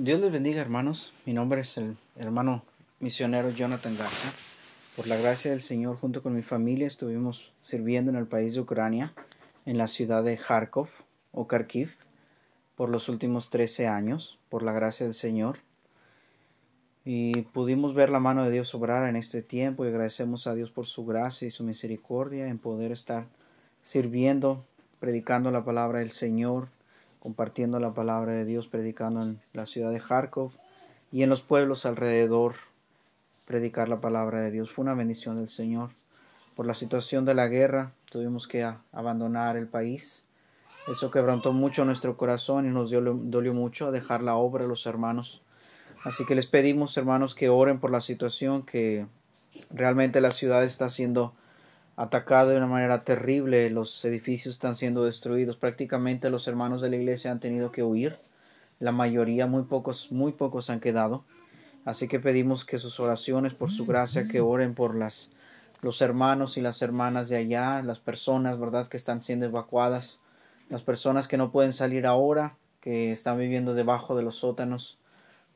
Dios les bendiga hermanos, mi nombre es el hermano misionero Jonathan Garza. Por la gracia del Señor, junto con mi familia, estuvimos sirviendo en el país de Ucrania, en la ciudad de Kharkov o Kharkiv, por los últimos 13 años, por la gracia del Señor. Y pudimos ver la mano de Dios obrar en este tiempo y agradecemos a Dios por su gracia y su misericordia en poder estar sirviendo, predicando la palabra del Señor, compartiendo la palabra de Dios, predicando en la ciudad de Kharkov y en los pueblos alrededor, predicar la palabra de Dios. Fue una bendición del Señor. Por la situación de la guerra, tuvimos que abandonar el país. Eso quebrantó mucho nuestro corazón y nos dolió mucho dejar la obra de los hermanos. Así que les pedimos, hermanos, que oren por la situación, que realmente la ciudad está siendo atacado de una manera terrible, los edificios están siendo destruidos, prácticamente los hermanos de la iglesia han tenido que huir, la mayoría, muy pocos, muy pocos han quedado. Así que pedimos que sus oraciones, por su gracia, que oren por las, los hermanos y las hermanas de allá, las personas, ¿verdad?, que están siendo evacuadas, las personas que no pueden salir ahora, que están viviendo debajo de los sótanos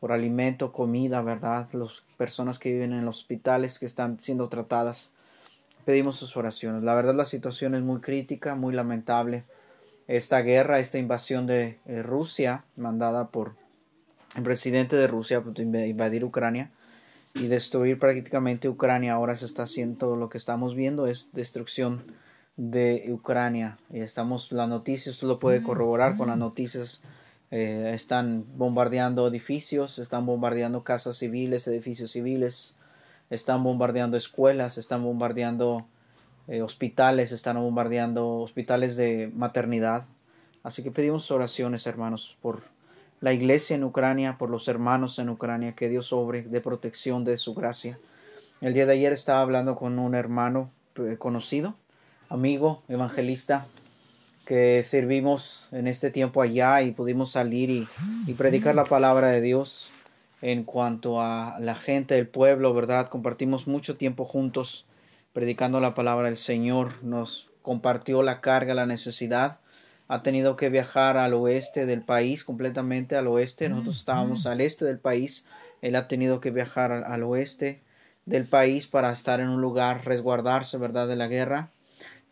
por alimento, comida, ¿verdad?, las personas que viven en los hospitales, que están siendo tratadas pedimos sus oraciones. La verdad la situación es muy crítica, muy lamentable. Esta guerra, esta invasión de eh, Rusia, mandada por el presidente de Rusia para invadir Ucrania y destruir prácticamente Ucrania, ahora se está haciendo lo que estamos viendo es destrucción de Ucrania. Y estamos, las noticias, usted lo puede corroborar con las noticias. Eh, están bombardeando edificios, están bombardeando casas civiles, edificios civiles, están bombardeando escuelas, están bombardeando eh, hospitales, están bombardeando hospitales de maternidad. Así que pedimos oraciones, hermanos, por la iglesia en Ucrania, por los hermanos en Ucrania, que Dios obre de protección de su gracia. El día de ayer estaba hablando con un hermano eh, conocido, amigo, evangelista, que servimos en este tiempo allá y pudimos salir y, y predicar la palabra de Dios en cuanto a la gente del pueblo, ¿verdad? Compartimos mucho tiempo juntos predicando la palabra del Señor, nos compartió la carga, la necesidad. Ha tenido que viajar al oeste del país, completamente al oeste. Nosotros estábamos al este del país. Él ha tenido que viajar al, oeste del país para estar en un lugar, resguardarse, ¿verdad?, de la guerra.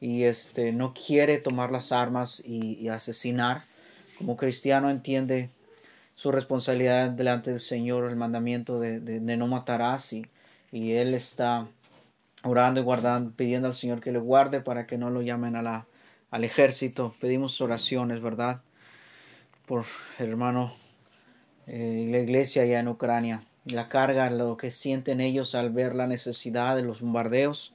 Y este no quiere tomar las armas y, y asesinar. Como cristiano entiende su responsabilidad delante del Señor, el mandamiento de, no matarás y, y, él está orando y guardando, pidiendo al Señor que le guarde para que no lo llamen a la, al ejército. Pedimos oraciones, ¿verdad? Por el hermano eh, la iglesia allá en Ucrania. La carga, lo que sienten ellos al ver la necesidad de los bombardeos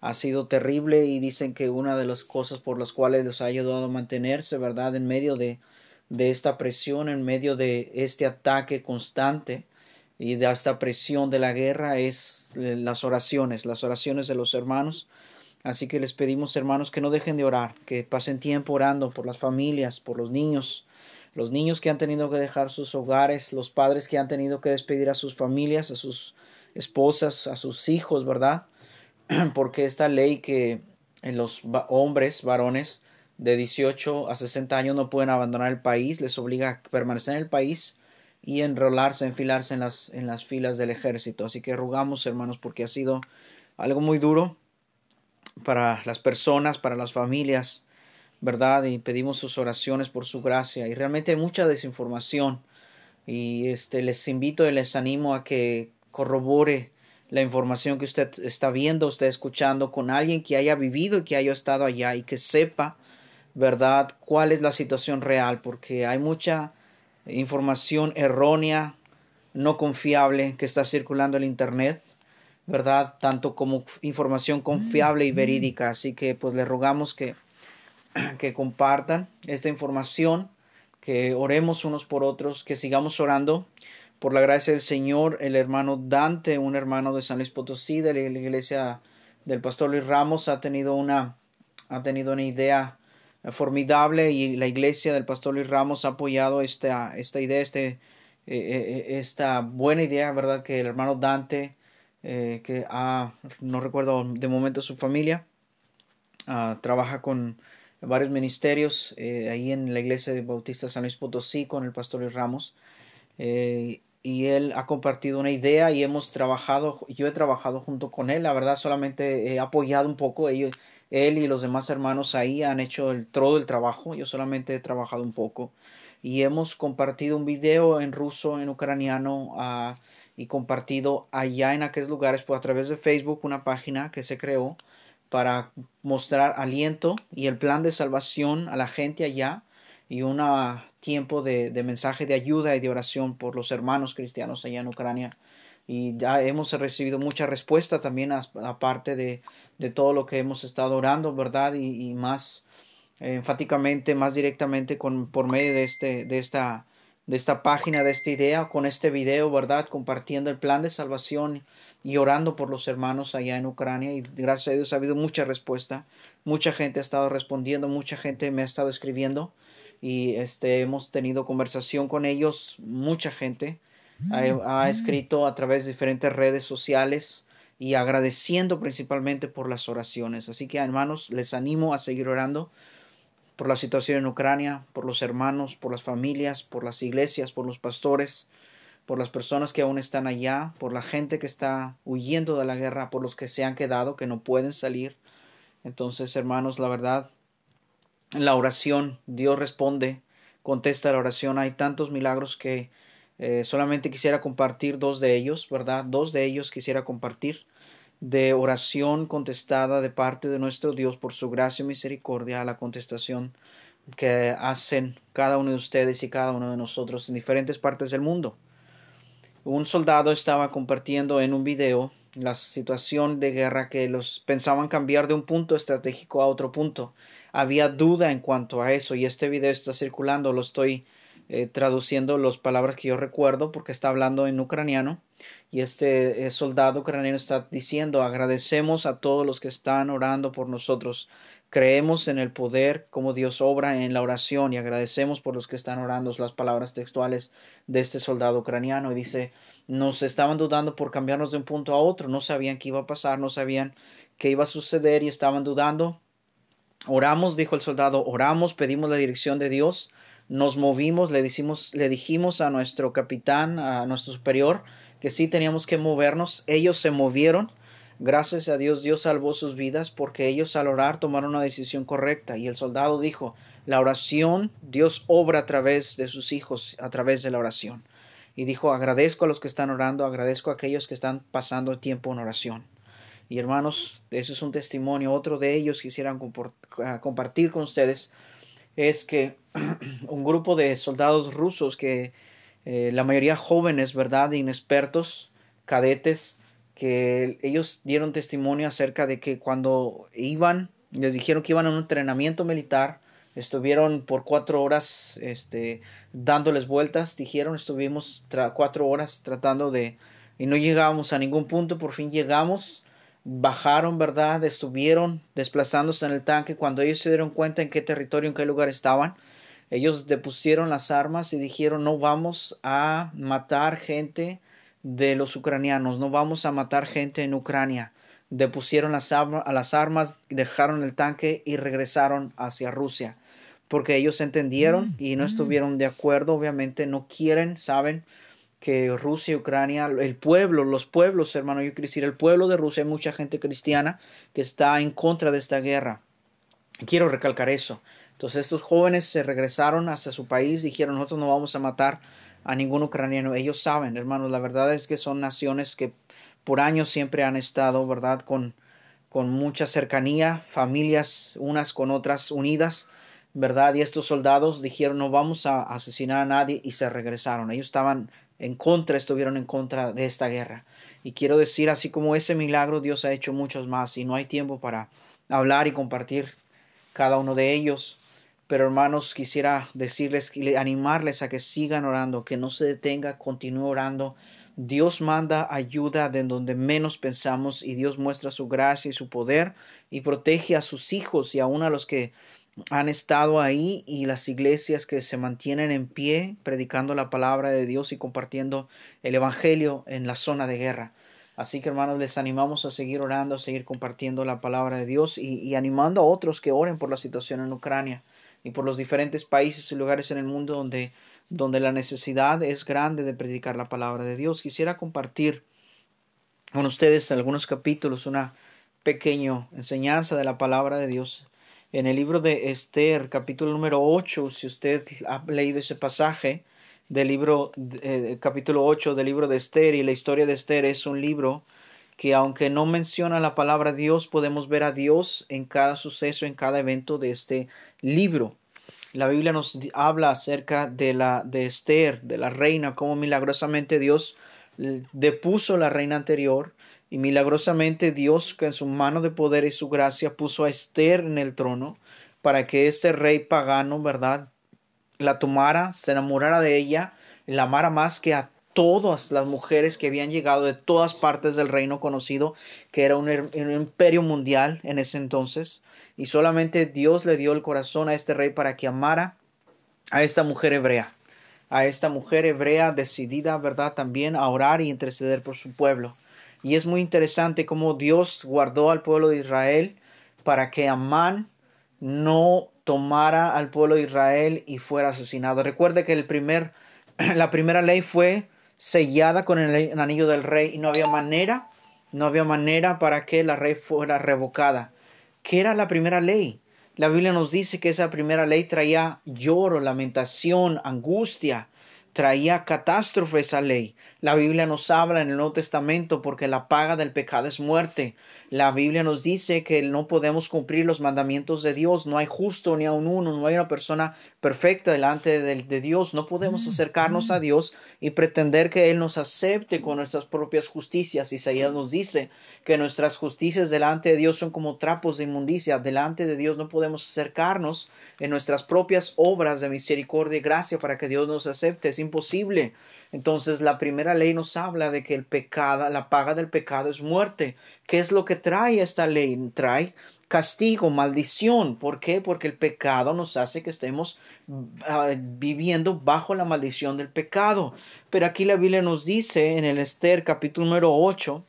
ha sido terrible y dicen que una de las cosas por las cuales les ha ayudado a mantenerse, ¿verdad? En medio de, de esta presión, en medio de este ataque constante y de esta presión de la guerra es eh, las oraciones, las oraciones de los hermanos. Así que les pedimos, hermanos, que no dejen de orar, que pasen tiempo orando por las familias, por los niños, los niños que han tenido que dejar sus hogares, los padres que han tenido que despedir a sus familias, a sus esposas, a sus hijos, ¿verdad? Porque esta ley que en los hombres, varones, de 18 a 60 años no pueden abandonar el país, les obliga a permanecer en el país y enrolarse, enfilarse en las, en las filas del ejército. Así que rogamos, hermanos, porque ha sido algo muy duro para las personas, para las familias, ¿verdad? Y pedimos sus oraciones por su gracia. Y realmente hay mucha desinformación. Y este, les invito y les animo a que corrobore la información que usted está viendo, usted escuchando con alguien que haya vivido y que haya estado allá y que sepa ¿verdad? ¿Cuál es la situación real? Porque hay mucha información errónea, no confiable que está circulando en Internet, ¿verdad? Tanto como información confiable y verídica. Así que pues le rogamos que, que compartan esta información, que oremos unos por otros, que sigamos orando. Por la gracia del Señor, el hermano Dante, un hermano de San Luis Potosí, de la iglesia del pastor Luis Ramos, ha tenido una, ha tenido una idea formidable y la iglesia del pastor Luis Ramos ha apoyado esta, esta idea, este, eh, eh, esta buena idea, ¿verdad? Que el hermano Dante, eh, que no recuerdo de momento su familia, ah, trabaja con varios ministerios ahí en la iglesia de Bautista San Luis Potosí con el pastor Luis Ramos. eh, y él ha compartido una idea y hemos trabajado, yo he trabajado junto con él, la verdad solamente he apoyado un poco, ellos, él y los demás hermanos ahí han hecho el, todo el trabajo, yo solamente he trabajado un poco y hemos compartido un video en ruso, en ucraniano uh, y compartido allá en aquellos lugares pues, a través de Facebook una página que se creó para mostrar aliento y el plan de salvación a la gente allá y un tiempo de, de, mensaje de ayuda y de oración por los hermanos cristianos allá en Ucrania. Y ya hemos recibido mucha respuesta también aparte de, de, todo lo que hemos estado orando, ¿verdad? Y, más eh, enfáticamente, más directamente con, por medio de, este, de, esta, de esta página, de esta idea, con este video, ¿verdad? Compartiendo el plan de salvación y orando por los hermanos allá en Ucrania. Y gracias a Dios ha habido mucha respuesta. Mucha gente ha estado respondiendo, mucha gente me ha estado escribiendo y este, hemos tenido conversación con ellos. Mucha gente ha, escrito a través de diferentes redes sociales y agradeciendo principalmente por las oraciones. Así que hermanos, les animo a seguir orando por la situación en Ucrania, por los hermanos, por las familias, por las iglesias, por los pastores, por las personas que aún están allá, por la gente que está huyendo de la guerra, por los que se han quedado, que no pueden salir. Entonces, hermanos, la verdad, en la oración Dios responde, contesta la oración. Hay tantos milagros que eh, solamente quisiera compartir dos de ellos, ¿verdad? Dos de ellos quisiera compartir de oración contestada de parte de nuestro Dios por su gracia y misericordia a la contestación que hacen cada uno de ustedes y cada uno de nosotros en diferentes partes del mundo. Un soldado estaba compartiendo en un video la situación de guerra que los pensaban cambiar de un punto estratégico a otro punto. Había duda en cuanto a eso y este video está circulando, lo estoy eh, traduciendo las palabras que yo recuerdo porque está hablando en ucraniano y este eh, soldado ucraniano está diciendo agradecemos a todos los que están orando por nosotros. Creemos en el poder como Dios obra en la oración y agradecemos por los que están orando las palabras textuales de este soldado ucraniano y dice nos estaban dudando por cambiarnos de un punto a otro. No sabían qué iba a pasar no sabían qué iba a suceder y estaban dudando oramos dijo el soldado oramos pedimos la dirección de Dios nos movimos, le, decimos, le dijimos a nuestro capitán, a nuestro superior, que sí teníamos que movernos. Ellos se movieron. Gracias a Dios, Dios salvó sus vidas porque ellos al orar tomaron una decisión correcta. Y el soldado dijo, la oración, Dios obra a través de sus hijos, a través de la oración. Y dijo, agradezco a los que están orando, agradezco a aquellos que están pasando tiempo en oración. Y hermanos, eso es un testimonio. Otro de ellos quisieran compartir con ustedes es que un grupo de soldados rusos que eh, la mayoría jóvenes, ¿verdad? Inexpertos, cadetes, que ellos dieron testimonio acerca de que cuando iban, les dijeron que iban a un entrenamiento militar, estuvieron por cuatro horas este, dándoles vueltas, dijeron, estuvimos cuatro horas tratando de, y no llegábamos a ningún punto, por fin llegamos, bajaron, ¿verdad? Estuvieron desplazándose en el tanque cuando ellos se dieron cuenta en qué territorio, en qué lugar estaban. Ellos depusieron las armas y dijeron no vamos a matar gente de los ucranianos, no vamos a matar gente en Ucrania. Depusieron las, a las armas, dejaron el tanque y regresaron hacia Rusia. Porque ellos entendieron y no estuvieron de acuerdo, obviamente no quieren, saben, que Rusia Ucrania, el pueblo, los pueblos, hermano, yo quiero decir, el pueblo de Rusia, hay mucha gente cristiana que está en contra de esta guerra. Quiero recalcar eso. Entonces estos jóvenes se regresaron hacia su país, dijeron, nosotros no vamos a matar a ningún ucraniano. Ellos saben, hermanos, la verdad es que son naciones que por años siempre han estado, ¿verdad?, con, con mucha cercanía, familias unas con otras unidas, ¿verdad? Y estos soldados dijeron, no vamos a asesinar a nadie y se regresaron. Ellos estaban en contra, estuvieron en contra de esta guerra. Y quiero decir, así como ese milagro, Dios ha hecho muchos más y no hay tiempo para hablar y compartir cada uno de ellos. Pero hermanos, quisiera decirles, animarles a que sigan orando, que no se detenga, continúe orando. Dios manda ayuda de donde menos pensamos y Dios muestra su gracia y su poder y protege a sus hijos y aún a los que han estado ahí y las iglesias que se mantienen en pie predicando la palabra de Dios y compartiendo el Evangelio en la zona de guerra. Así que hermanos, les animamos a seguir orando, a seguir compartiendo la palabra de Dios y, animando a otros que oren por la situación en Ucrania y por los diferentes países y lugares en el mundo donde donde la necesidad es grande de predicar la palabra de Dios. Quisiera compartir con ustedes algunos capítulos, una pequeña enseñanza de la palabra de Dios. En el libro de Esther, capítulo número 8, si usted ha leído ese pasaje del libro, eh, capítulo 8 del libro de Esther y la historia de Esther es un libro que aunque no menciona la palabra Dios, podemos ver a Dios en cada suceso, en cada evento de este libro. La Biblia nos habla acerca de la de Esther, de la reina, cómo milagrosamente Dios depuso la reina anterior y milagrosamente Dios con su mano de poder y su gracia puso a Esther en el trono para que este rey pagano, ¿verdad? La tomara, se enamorara de ella, la amara más que a todas las mujeres que habían llegado de todas partes del reino conocido, que era un, un, imperio mundial en ese entonces, y solamente Dios le dio el corazón a este rey para que amara a esta mujer hebrea a esta mujer hebrea decidida, ¿verdad?, también a orar y interceder por su pueblo. Y es muy interesante cómo Dios guardó al pueblo de Israel para que Amán no tomara al pueblo de Israel y fuera asesinado. Recuerde que el primer, la primera ley fue sellada con el anillo del rey y no había manera, no había manera para que la rey fuera revocada. ¿Qué era la primera ley? La Biblia nos dice que esa primera ley traía lloro, lamentación, angustia, traía catástrofe esa ley. La Biblia nos habla en el Nuevo Testamento porque la paga del pecado es muerte. La Biblia nos dice que no podemos cumplir los mandamientos de Dios. No hay justo ni aun uno, no hay una persona perfecta delante de, Dios. No podemos acercarnos a Dios y pretender que Él nos acepte con nuestras propias justicias. Isaías nos dice que nuestras justicias delante de Dios son como trapos de inmundicia. Delante de Dios no podemos acercarnos en nuestras propias obras de misericordia y gracia para que Dios nos acepte. Imposible. Entonces la primera ley nos habla de que el pecado, la paga del pecado es muerte. ¿Qué es lo que trae esta ley? Trae castigo, maldición. ¿Por qué? Porque el pecado nos hace que estemos ah, viviendo bajo la maldición del pecado. Pero aquí la Biblia nos dice en el Esther capítulo número 8,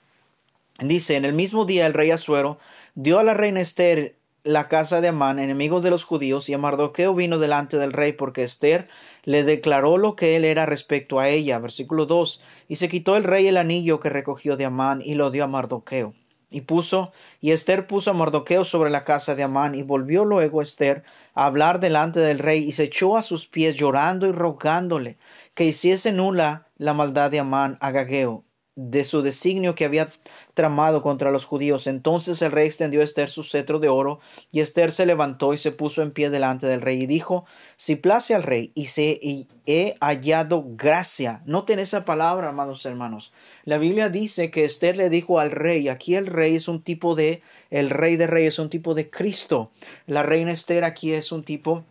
dice, en el mismo día el rey Asuero dio a la reina Esther la casa de Amán, enemigos de los judíos, y Mardoqueo vino delante del rey, porque Esther le declaró lo que él era respecto a ella. Versículo 2. Y se quitó el rey el anillo que recogió de Amán y lo dio a Mardoqueo. Y puso, y Esther puso a Mardoqueo sobre la casa de Amán, y volvió luego Esther a hablar delante del rey, y se echó a sus pies llorando y rogándole que hiciese nula la maldad de Amán a Gageo, de su designio que había tramado contra los judíos. Entonces el rey extendió a Esther su cetro de oro, y Esther se levantó y se puso en pie delante del rey y dijo, si place al rey y se he hallado gracia. Noten esa palabra, amados hermanos. La Biblia dice que Esther le dijo al rey, aquí el rey es un tipo de, el rey de reyes es un tipo de Cristo. La reina Esther aquí es un tipo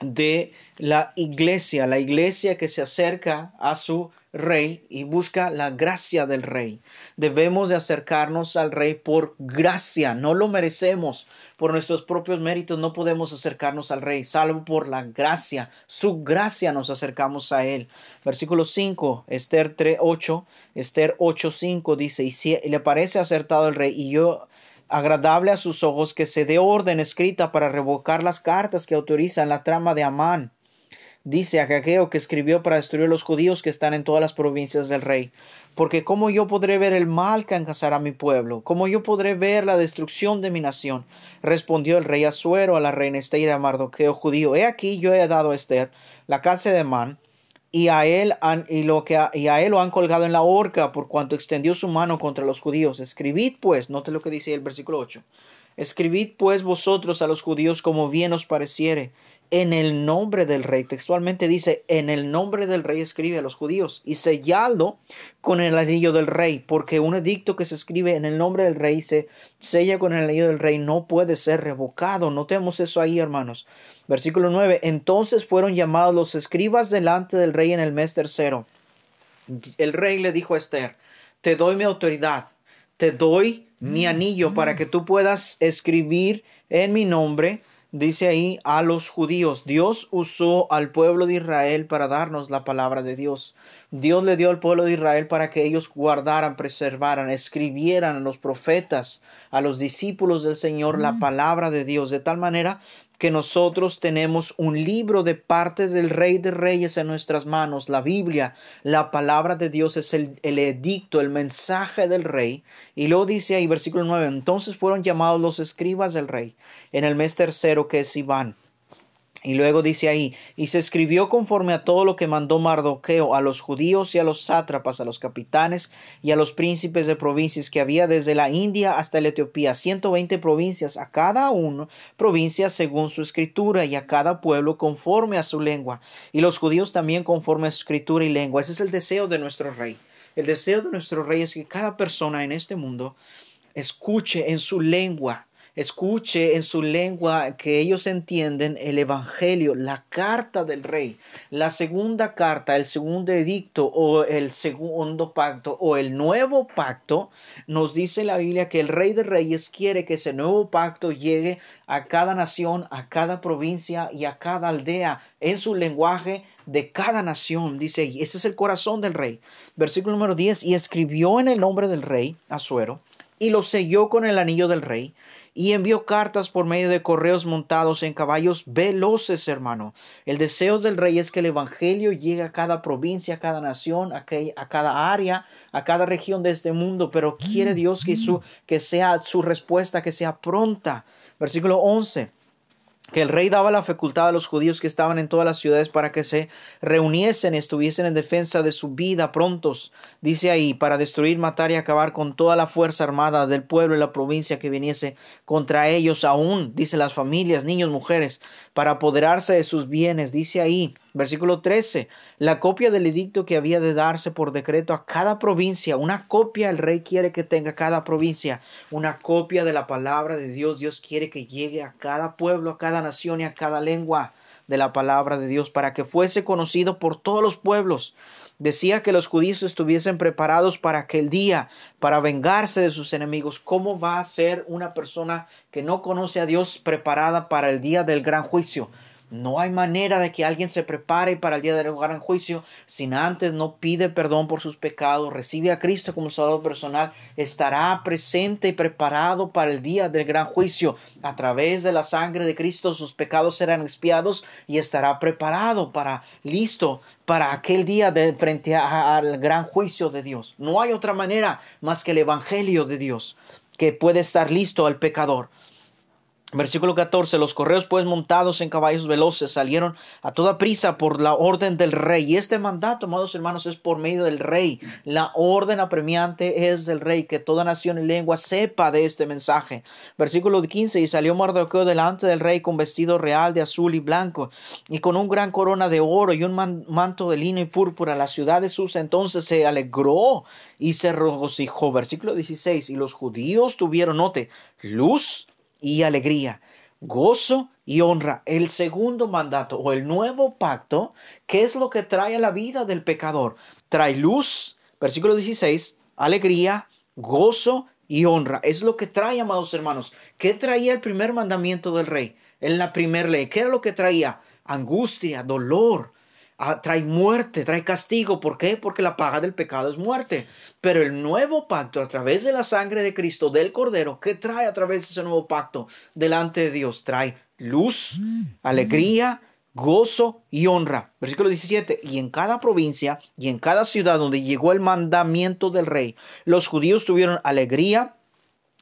de la iglesia, la iglesia que se acerca a su rey y busca la gracia del rey. Debemos de acercarnos al rey por gracia, no lo merecemos. Por nuestros propios méritos no podemos acercarnos al rey, salvo por la gracia. Su gracia nos acercamos a él. Versículo 5, Esther 3, 8, Esther 8, 5 dice, y si le parece acertado el rey y yo agradable a sus ojos que se dé orden escrita para revocar las cartas que autorizan la trama de Amán dice a que escribió para destruir a los judíos que están en todas las provincias del rey. Porque cómo yo podré ver el mal que alcanzará mi pueblo, cómo yo podré ver la destrucción de mi nación. Respondió el rey Asuero a la reina Esther a Mardoqueo judío. He aquí yo he dado a Esther la casa de Man, y a él han, y lo que y a él lo han colgado en la horca por cuanto extendió su mano contra los judíos. Escribid pues, note lo que dice el versículo 8. Escribid pues vosotros a los judíos como bien os pareciere en el nombre del rey. Textualmente dice, en el nombre del rey escribe a los judíos y sellado con el anillo del rey, porque un edicto que se escribe en el nombre del rey se sella con el anillo del rey no puede ser revocado. Notemos eso ahí, hermanos. Versículo 9. Entonces fueron llamados los escribas delante del rey en el mes tercero. El rey le dijo a Esther, te doy mi autoridad, te doy mi anillo para que tú puedas escribir en mi nombre dice ahí a los judíos. Dios usó al pueblo de Israel para darnos la palabra de Dios. Dios le dio al pueblo de Israel para que ellos guardaran, preservaran, escribieran a los profetas, a los discípulos del Señor la mm. palabra de Dios, de tal manera que nosotros tenemos un libro de parte del Rey de Reyes en nuestras manos, la Biblia, la palabra de Dios es el, el, edicto, el mensaje del Rey. Y luego dice ahí, versículo 9, entonces fueron llamados los escribas del Rey en el mes tercero que es Iván y luego dice ahí, y se escribió conforme a todo lo que mandó Mardoqueo a los judíos y a los sátrapas, a los capitanes y a los príncipes de provincias que había desde la India hasta la Etiopía, ciento veinte provincias, a cada uno provincias según su escritura y a cada pueblo conforme a su lengua, y los judíos también conforme a su escritura y lengua. Ese es el deseo de nuestro rey. El deseo de nuestro rey es que cada persona en este mundo escuche en su lengua escuche en su lengua que ellos entienden el Evangelio, la carta del rey, la segunda carta, el segundo edicto o el segundo pacto o el nuevo pacto, nos dice la Biblia que el rey de reyes quiere que ese nuevo pacto llegue a cada nación, a cada provincia y a cada aldea en su lenguaje de cada nación. Dice, y ese es el corazón del rey. Versículo número 10, y escribió en el nombre del rey, Azuero, y lo selló con el anillo del rey, y envió cartas por medio de correos montados en caballos veloces, hermano. El deseo del rey es que el Evangelio llegue a cada provincia, a cada nación, a, cada área, a cada región de este mundo, pero quiere Dios que, su, que sea su respuesta, que sea pronta. Versículo 11 que el rey daba la facultad a los judíos que estaban en todas las ciudades para que se reuniesen y estuviesen en defensa de su vida prontos, dice ahí, para destruir, matar y acabar con toda la fuerza armada del pueblo y la provincia que viniese contra ellos, aún, dice las familias, niños, mujeres, para apoderarse de sus bienes, dice ahí, versículo 13, la copia del edicto que había de darse por decreto a cada provincia, una copia el rey quiere que tenga cada provincia, una copia de la palabra de Dios, Dios quiere que llegue a cada pueblo, a cada nación y a cada lengua de la palabra de Dios, para que fuese conocido por todos los pueblos. Decía que los judíos estuviesen preparados para aquel día, para vengarse de sus enemigos. ¿Cómo va a ser una persona que no conoce a Dios preparada para el día del gran juicio? No hay manera de que alguien se prepare para el día del gran juicio sin antes no pide perdón por sus pecados, recibe a Cristo como Salvador personal, estará presente y preparado para el día del gran juicio. A través de la sangre de Cristo sus pecados serán expiados y estará preparado para, listo para aquel día de frente al gran juicio de Dios. No hay otra manera más que el Evangelio de Dios que puede estar listo al pecador. Versículo 14. Los correos pues montados en caballos veloces salieron a toda prisa por la orden del rey. Y este mandato, amados hermanos, es por medio del rey. La orden apremiante es del rey, que toda nación y lengua sepa de este mensaje. Versículo 15. Y salió Mardoqueo delante del rey con vestido real de azul y blanco y con un gran corona de oro y un manto de lino y púrpura. La ciudad de Susa entonces se alegró y se regocijó. Versículo 16. Y los judíos tuvieron, note, luz y alegría, gozo y honra. El segundo mandato o el nuevo pacto, ¿qué es lo que trae a la vida del pecador? Trae luz, versículo 16, alegría, gozo y honra. Es lo que trae, amados hermanos. ¿Qué traía el primer mandamiento del rey? En la primera ley, ¿qué era lo que traía? Angustia, dolor, Ah, trae muerte, trae castigo. ¿Por qué? Porque la paga del pecado es muerte. Pero el nuevo pacto a través de la sangre de Cristo, del Cordero, ¿qué trae a través de ese nuevo pacto delante de Dios? Trae luz, alegría, gozo y honra. Versículo 17. Y en cada provincia y en cada ciudad donde llegó el mandamiento del rey, los judíos tuvieron alegría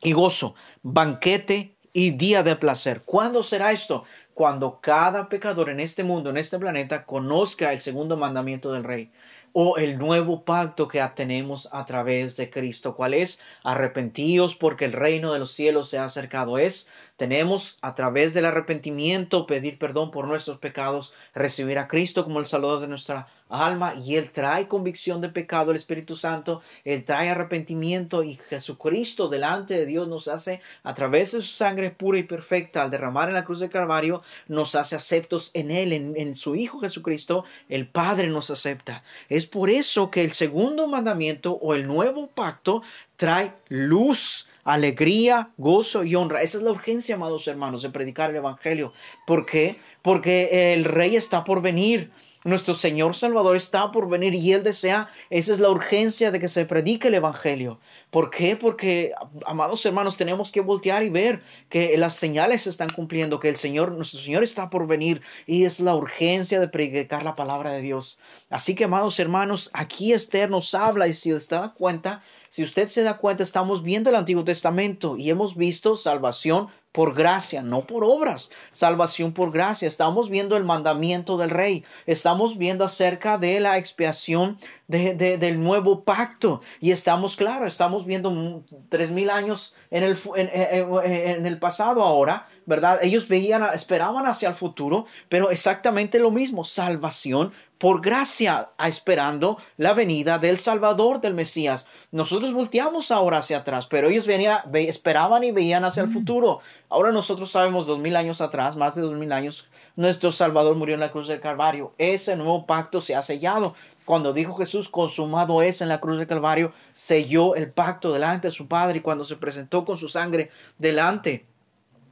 y gozo, banquete y día de placer. ¿Cuándo será esto? Cuando cada pecador en este mundo, en este planeta, conozca el segundo mandamiento del Rey o el nuevo pacto que tenemos a través de Cristo. ¿Cuál es? Arrepentíos porque el reino de los cielos se ha acercado. Es, tenemos a través del arrepentimiento pedir perdón por nuestros pecados, recibir a Cristo como el Salvador de nuestra alma y Él trae convicción de pecado, el Espíritu Santo, Él trae arrepentimiento y Jesucristo delante de Dios nos hace, a través de su sangre pura y perfecta, al derramar en la cruz del Calvario, nos hace aceptos en Él, en, en su Hijo Jesucristo, el Padre nos acepta. Es por eso que el segundo mandamiento o el nuevo pacto trae luz alegría, gozo y honra. Esa es la urgencia, amados hermanos, de predicar el Evangelio. ¿Por qué? Porque el rey está por venir. Nuestro Señor Salvador está por venir y Él desea, esa es la urgencia de que se predique el Evangelio. ¿Por qué? Porque, amados hermanos, tenemos que voltear y ver que las señales se están cumpliendo, que el Señor, nuestro Señor está por venir y es la urgencia de predicar la palabra de Dios. Así que, amados hermanos, aquí Esther nos habla y si usted da cuenta, si usted se da cuenta, estamos viendo el Antiguo Testamento y hemos visto salvación por gracia, no por obras, salvación por gracia. Estamos viendo el mandamiento del rey, estamos viendo acerca de la expiación de, del nuevo pacto. Y estamos, claro, estamos viendo tres mil años en el, en, el pasado ahora, ¿verdad? Ellos veían, esperaban hacia el futuro, pero exactamente lo mismo, salvación por gracia, esperando la venida del Salvador del Mesías. Nosotros volteamos ahora hacia atrás, pero ellos venían, esperaban y veían hacia el futuro. Ahora nosotros sabemos dos mil años atrás, más de dos mil años, nuestro Salvador murió en la cruz del Calvario. Ese nuevo pacto se ha sellado. Cuando dijo Jesús, consumado es en la cruz del Calvario, selló el pacto delante de su Padre y cuando se presentó con su sangre delante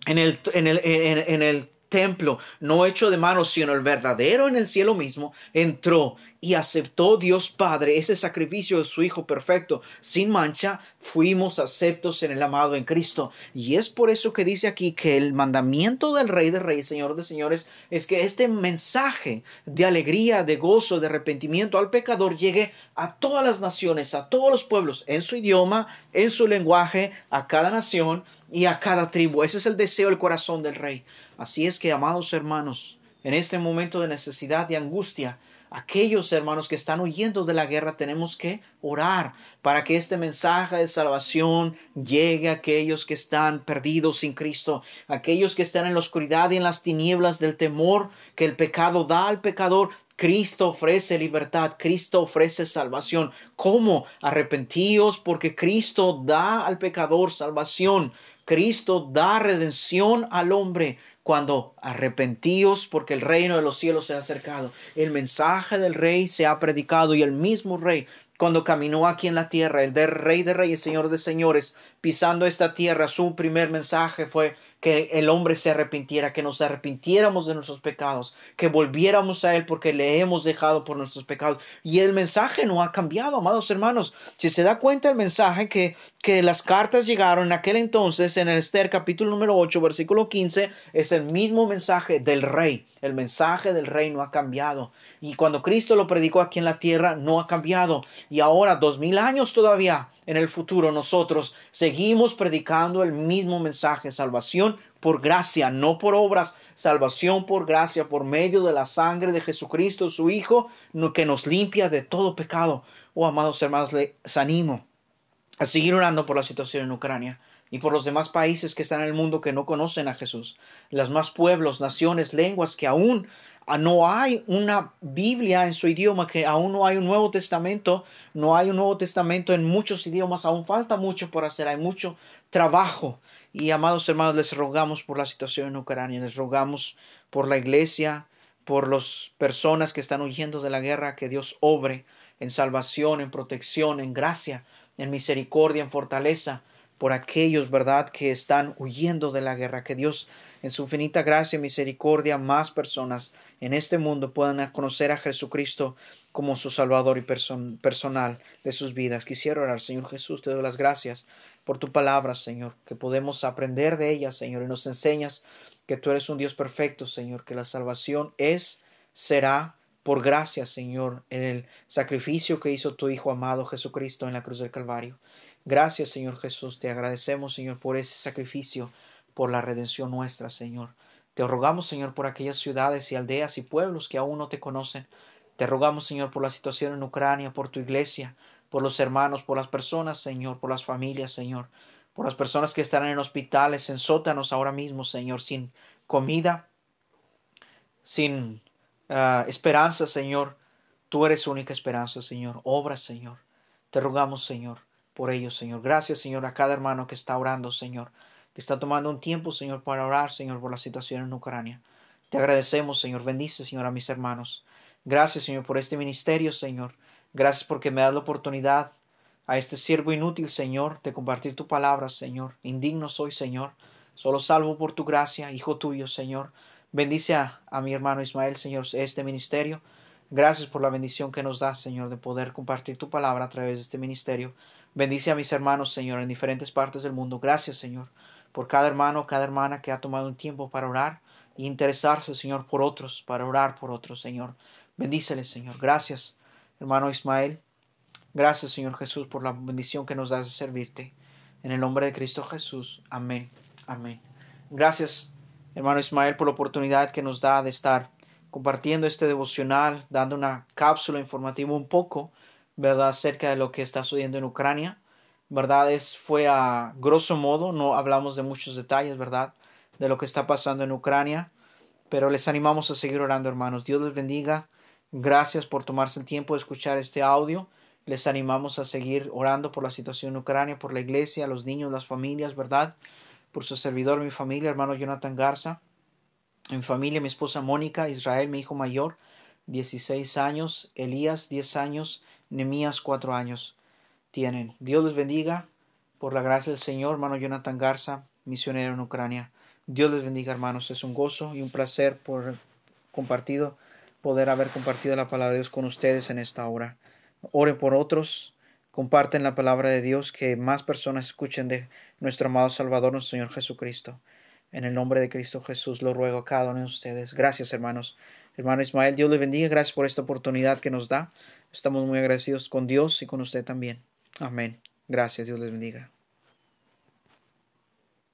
en el, en el, en el templo, no hecho de manos, sino el verdadero en el cielo mismo, entró y aceptó Dios Padre ese sacrificio de su Hijo perfecto, sin mancha, fuimos aceptos en el amado en Cristo. Y es por eso que dice aquí que el mandamiento del Rey de Reyes, Señor de Señores, es que este mensaje de alegría, de gozo, de arrepentimiento al pecador llegue a todas las naciones, a todos los pueblos, en su idioma, en su lenguaje, a cada nación y a cada tribu. Ese es el deseo, el corazón del Rey. Así es que, amados hermanos, en este momento de necesidad y angustia, aquellos hermanos que están huyendo de la guerra, tenemos que orar para que este mensaje de salvación llegue a aquellos que están perdidos sin Cristo, aquellos que están en la oscuridad y en las tinieblas del temor que el pecado da al pecador. Cristo ofrece libertad, Cristo ofrece salvación. ¿Cómo? Arrepentíos porque Cristo da al pecador salvación. Cristo da redención al hombre cuando arrepentíos porque el reino de los cielos se ha acercado. El mensaje del rey se ha predicado y el mismo rey cuando caminó aquí en la tierra, el de rey de reyes, señor de señores, pisando esta tierra, su primer mensaje fue que el hombre se arrepintiera, que nos arrepintiéramos de nuestros pecados, que volviéramos a Él porque le hemos dejado por nuestros pecados. Y el mensaje no ha cambiado, amados hermanos. Si se da cuenta el mensaje que, que las cartas llegaron en aquel entonces, en el Esther capítulo número 8, versículo 15, es el mismo mensaje del rey. El mensaje del rey no ha cambiado. Y cuando Cristo lo predicó aquí en la tierra, no ha cambiado. Y ahora, dos mil años todavía, en el futuro nosotros seguimos predicando el mismo mensaje, salvación por gracia, no por obras, salvación por gracia, por medio de la sangre de Jesucristo, su Hijo, que nos limpia de todo pecado. Oh, amados hermanos, les animo a seguir orando por la situación en Ucrania y por los demás países que están en el mundo que no conocen a Jesús, las más pueblos, naciones, lenguas que aún Ah, no hay una Biblia en su idioma, que aún no hay un Nuevo Testamento, no hay un Nuevo Testamento en muchos idiomas, aún falta mucho por hacer, hay mucho trabajo. Y amados hermanos, les rogamos por la situación en Ucrania, les rogamos por la iglesia, por las personas que están huyendo de la guerra, que Dios obre en salvación, en protección, en gracia, en misericordia, en fortaleza, por aquellos, ¿verdad?, que están huyendo de la guerra. Que Dios, en su infinita gracia y misericordia, más personas en este mundo puedan conocer a Jesucristo como su Salvador y personal de sus vidas. Quisiera orar, Señor Jesús, te doy las gracias por tu palabra, Señor, que podemos aprender de ella, Señor, y nos enseñas que tú eres un Dios perfecto, Señor, que la salvación es, será, por gracia, Señor, en el sacrificio que hizo tu Hijo amado Jesucristo en la cruz del Calvario. Gracias, Señor Jesús. Te agradecemos, Señor, por ese sacrificio, por la redención nuestra, Señor. Te rogamos, Señor, por aquellas ciudades y aldeas y pueblos que aún no te conocen. Te rogamos, Señor, por la situación en Ucrania, por tu iglesia, por los hermanos, por las personas, Señor, por las familias, Señor, por las personas que están en hospitales, en sótanos ahora mismo, Señor, sin comida, sin ah, esperanza, Señor. Tú eres única esperanza, Señor. Obra, Señor. Te rogamos, Señor por ellos, Señor. Gracias, Señor, a cada hermano que está orando, Señor, que está tomando un tiempo, Señor, para orar, Señor, por la situación en Ucrania. Te agradecemos, Señor. Bendice, Señor, a mis hermanos. Gracias, Señor, por este ministerio, Señor. Gracias porque me das la oportunidad a este siervo inútil, Señor, de compartir tu palabra, Señor. Indigno soy, Señor. Solo salvo por tu gracia, Hijo tuyo, Señor. Bendice a, a mi hermano Ismael, Señor, este ministerio. Gracias por la bendición que nos das, Señor, de poder compartir tu palabra a través de este ministerio. Bendice a mis hermanos, Señor, en diferentes partes del mundo. Gracias, Señor, por cada hermano, cada hermana que ha tomado un tiempo para orar e interesarse, Señor, por otros, para orar por otros, Señor. Bendíceles, Señor. Gracias, hermano Ismael. Gracias, Señor Jesús, por la bendición que nos das de servirte. En el nombre de Cristo Jesús. Amén. Amén. Gracias, hermano Ismael, por la oportunidad que nos da de estar compartiendo este devocional, dando una cápsula informativa un poco, ¿verdad?, acerca de lo que está sucediendo en Ucrania. ¿Verdad? Es, fue a grosso modo, no hablamos de muchos detalles, ¿verdad?, de lo que está pasando en Ucrania, pero les animamos a seguir orando, hermanos. Dios les bendiga. Gracias por tomarse el tiempo de escuchar este audio. Les animamos a seguir orando por la situación en Ucrania, por la iglesia, los niños, las familias, ¿verdad? Por su servidor, mi familia, hermano Jonathan Garza. Mi familia, mi esposa Mónica, Israel, mi hijo mayor, 16 años, Elías, 10 años, Nemías, 4 años tienen. Dios les bendiga. Por la gracia del Señor, hermano Jonathan Garza, misionero en Ucrania. Dios les bendiga, hermanos. Es un gozo y un placer por compartido, poder haber compartido la palabra de Dios con ustedes en esta hora. Oren por otros, comparten la palabra de Dios, que más personas escuchen de nuestro amado Salvador, nuestro Señor Jesucristo. En el nombre de Cristo Jesús lo ruego a cada uno de ustedes. Gracias, hermanos. Hermano Ismael, Dios le bendiga. Gracias por esta oportunidad que nos da. Estamos muy agradecidos con Dios y con usted también. Amén. Gracias, Dios les bendiga.